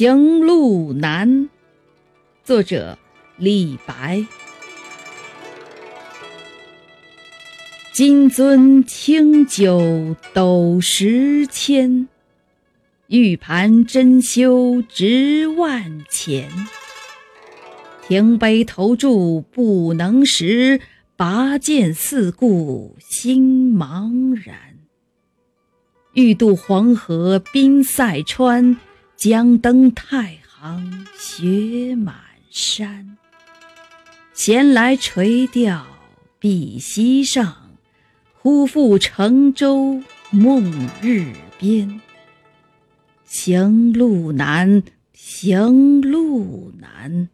行路难。作者：李白。金樽清酒斗十千，玉盘珍羞直万钱。停杯投箸不能食，拔剑四顾心茫然。欲渡黄河冰塞川，将登太行雪满山。闲来垂钓碧溪上，忽复乘舟梦日边。行路难，行路难。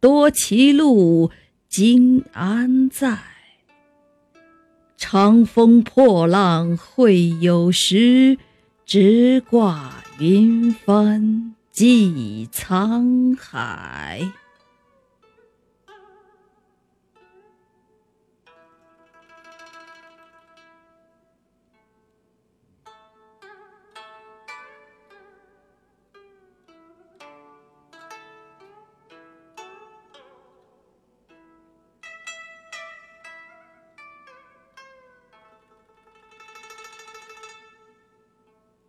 多歧路，今安在？长风破浪会有时，直挂云帆济沧海。